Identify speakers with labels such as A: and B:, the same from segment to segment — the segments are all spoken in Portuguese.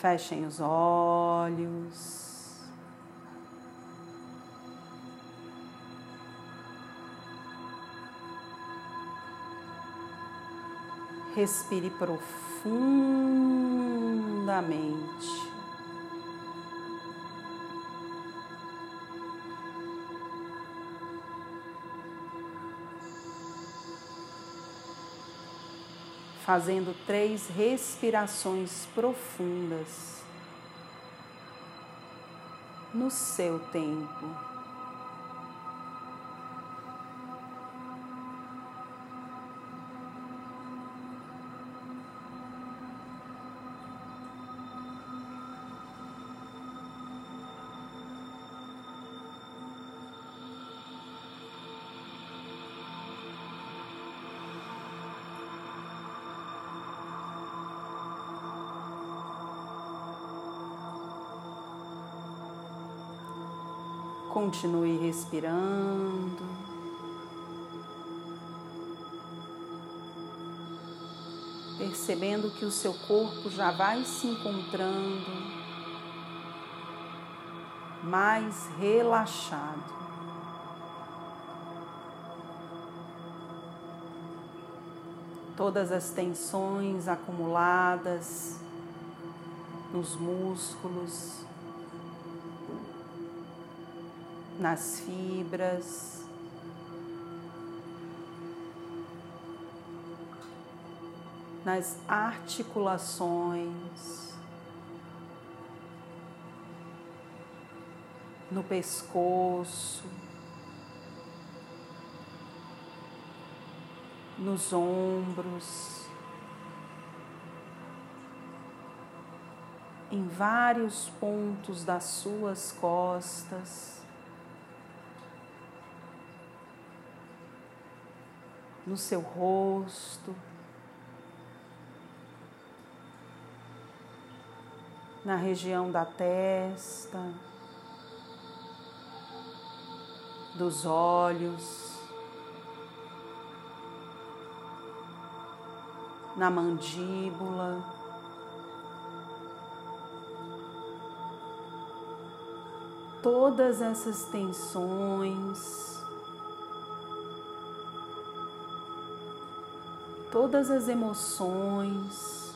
A: Fechem os olhos. Respire profundamente. Fazendo três respirações profundas no seu tempo. Continue respirando. Percebendo que o seu corpo já vai se encontrando mais relaxado. Todas as tensões acumuladas nos músculos, nas fibras. Nas articulações, no pescoço, nos ombros, em vários pontos das suas costas. No seu rosto, na região da testa, dos olhos, na mandíbula. Todas essas tensões todas as emoções,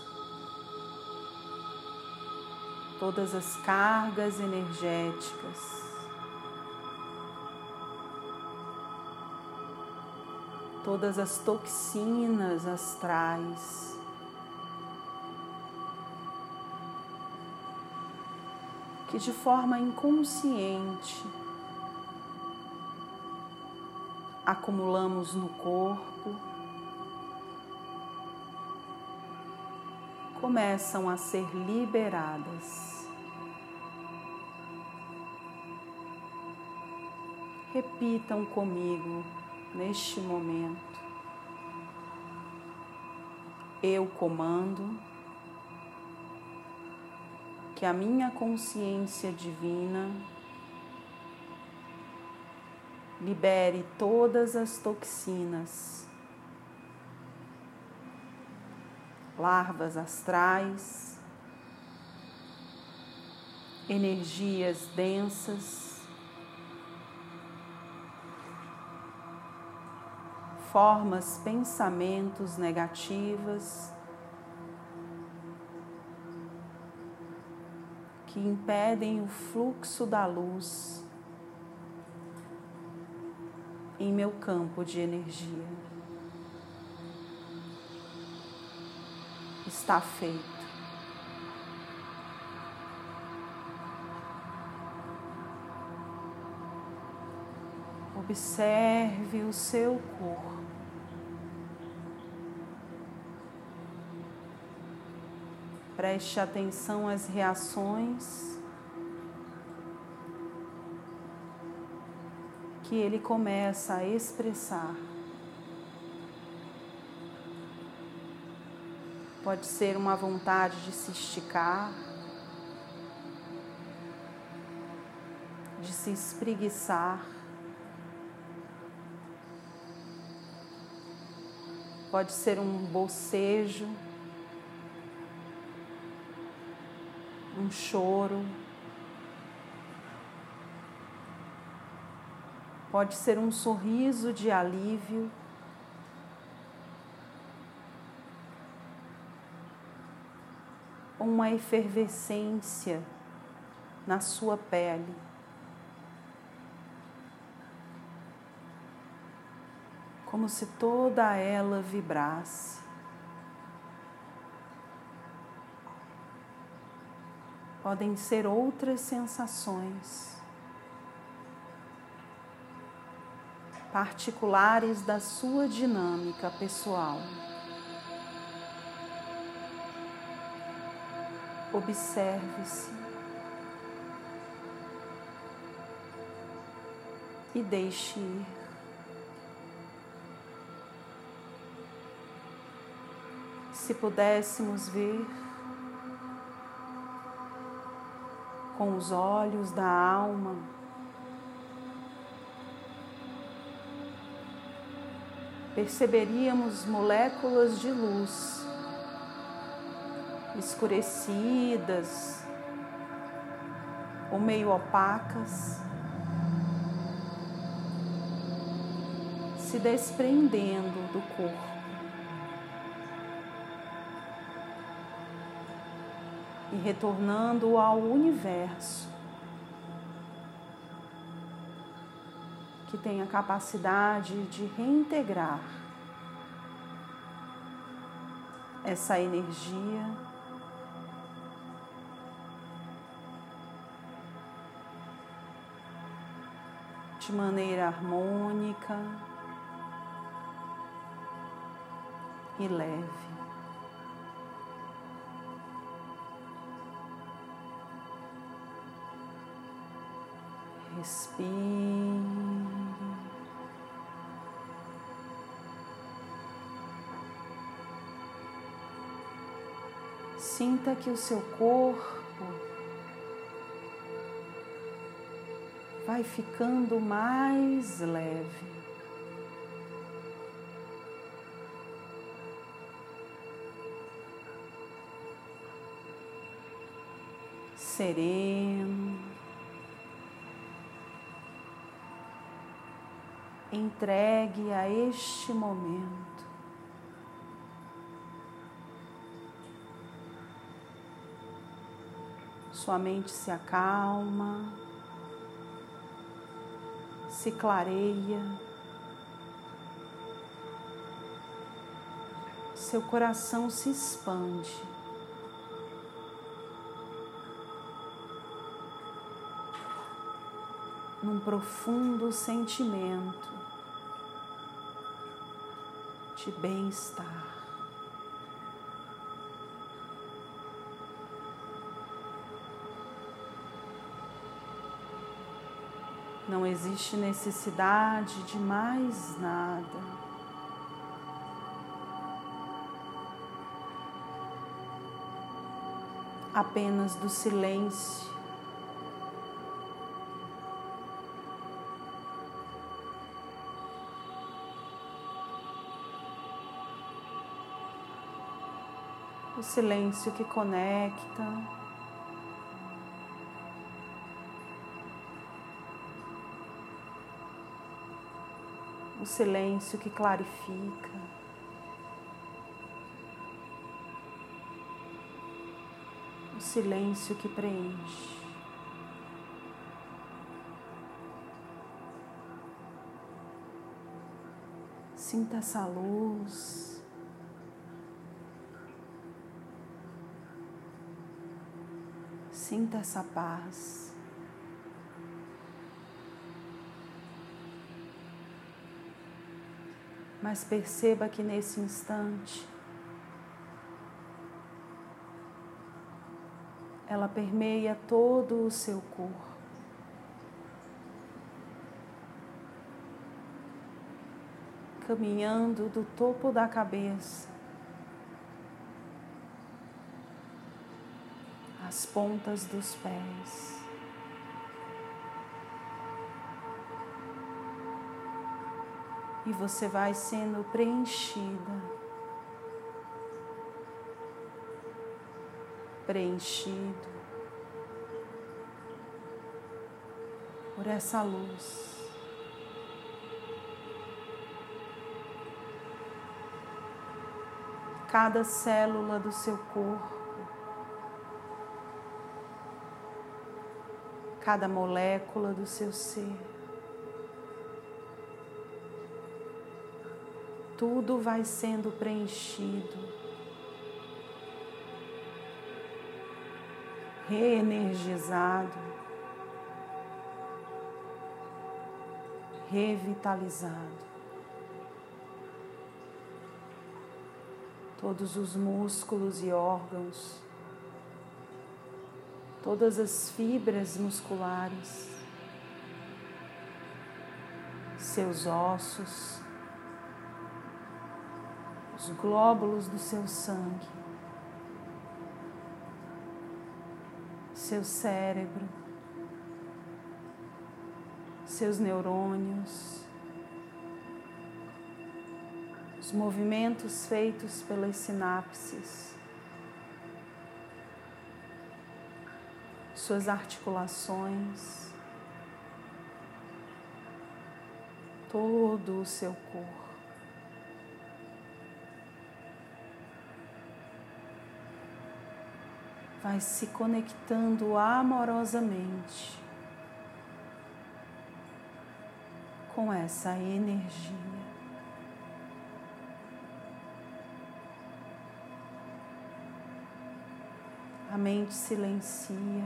A: todas as cargas energéticas, todas as toxinas astrais. Que de forma inconsciente acumulamos no corpo começam a ser liberadas. Repitam comigo neste momento. Eu comando que a minha consciência divina libere todas as toxinas larvas astrais, energias densas, formas, pensamentos negativas que impedem o fluxo da luz em meu campo de energia. Está feito. Observe o seu corpo. Preste atenção às reações que ele começa a expressar. Pode ser uma vontade de se esticar, de se espreguiçar. Pode ser um bocejo. um choro. Pode ser um sorriso de alívio. Uma efervescência na sua pele. Como se toda ela vibrasse. Podem ser outras sensações particulares da sua dinâmica pessoal. Observe-se e deixe ir. Se pudéssemos ver com os olhos da alma, perceberíamos moléculas de luz escurecidas ou meio opacas se desprendendo do corpo. E retornando ao universo, que tem a capacidade de reintegrar essa energia. De maneira harmônica. e leve. Respire. Sinta que o seu corpo vai ficando mais leve. sereno, entregue a este momento. Sua mente se acalma, se clareia, seu coração se expande. num profundo sentimento de bem-estar. Não existe necessidade de mais nada. Apenas do silêncio o silêncio que conecta. O silêncio que clarifica. O silêncio que preenche. Sinta essa luz. Sinta essa paz. Mas perceba que nesse instante ela permeia todo o seu corpo. Caminhando do topo da cabeça as pontas dos pés. e você vai sendo preenchida. Preenchido por essa luz. Cada célula do seu corpo, cada molécula do seu ser. Tudo vai sendo preenchido. Reenergizado, revitalizado. Todos os músculos e órgãos, todas as fibras musculares, seus ossos, os glóbulos do seu sangue seu cérebro, seus neurônios, os movimentos feitos pelas sinapses, suas articulações, todo o seu corpo. Vai se conectando amorosamente com essa energia. A mente silencia.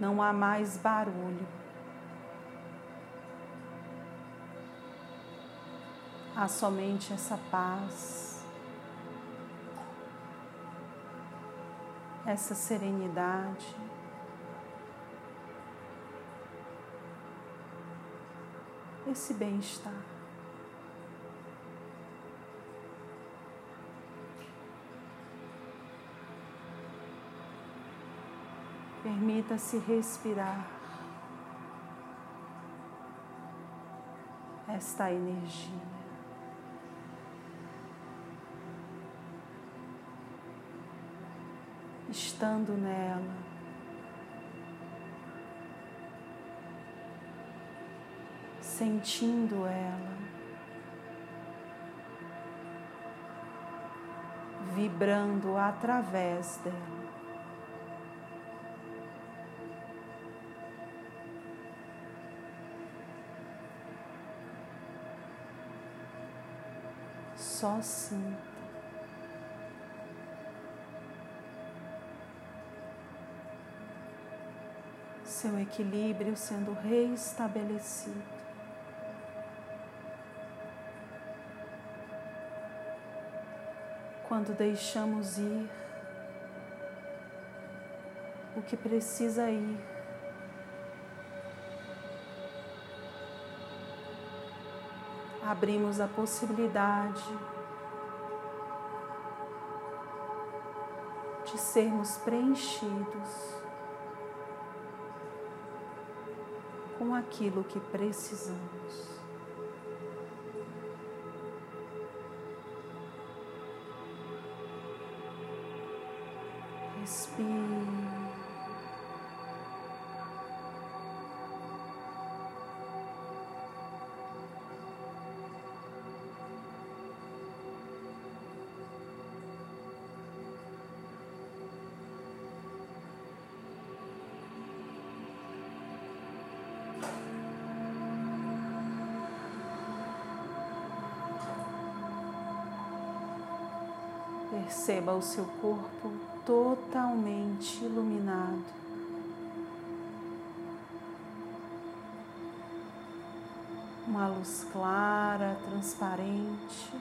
A: Não há mais barulho. Há somente essa paz. Essa serenidade. Esse bem-estar. Permita-se respirar esta energia. Estando nela. Sentindo ela, vibrando através dela. Só sinta. Seu equilíbrio sendo reestabelecido. Quando deixamos ir o que precisa ir, abrimos a possibilidade de sermos preenchidos com aquilo que precisamos. Respire. Perceba o seu corpo totalmente iluminado. Uma luz clara, transparente,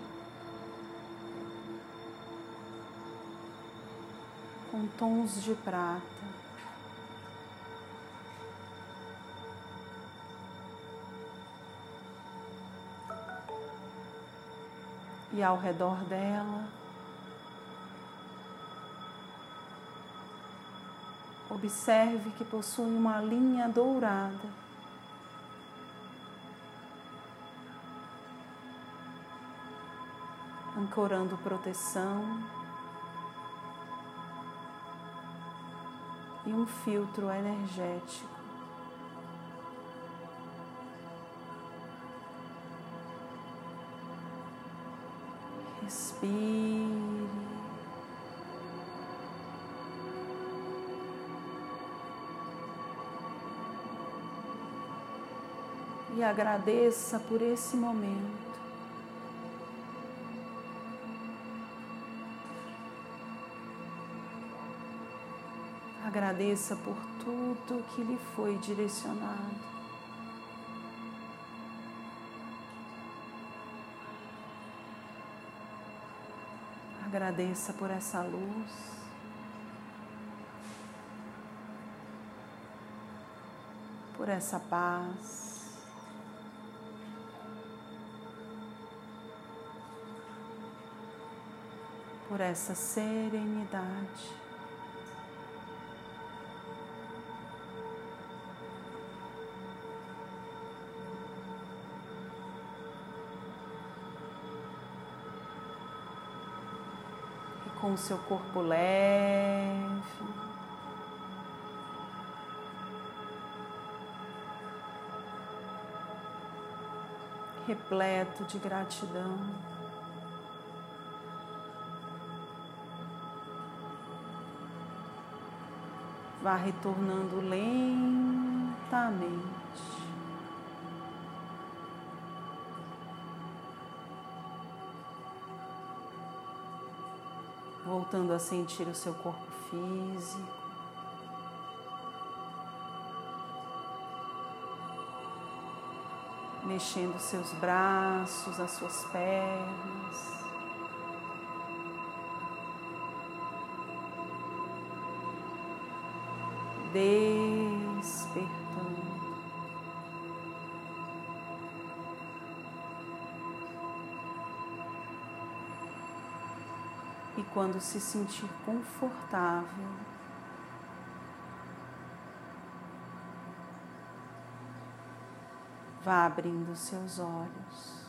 A: com tons de prata. E ao redor dela, Observe que possui uma linha dourada. Ancorando proteção, e um filtro energético. Respire. E agradeça por esse momento. Agradeça por tudo que lhe foi direcionado. Agradeça por essa luz. Por essa paz. Por essa serenidade. com o seu corpo leve. Repleto de gratidão. Vá retornando lentamente. voltando a sentir o seu corpo físico. Mexendo seus braços, as suas pernas. Despertando. E quando se sentir confortável, vá abrindo seus olhos.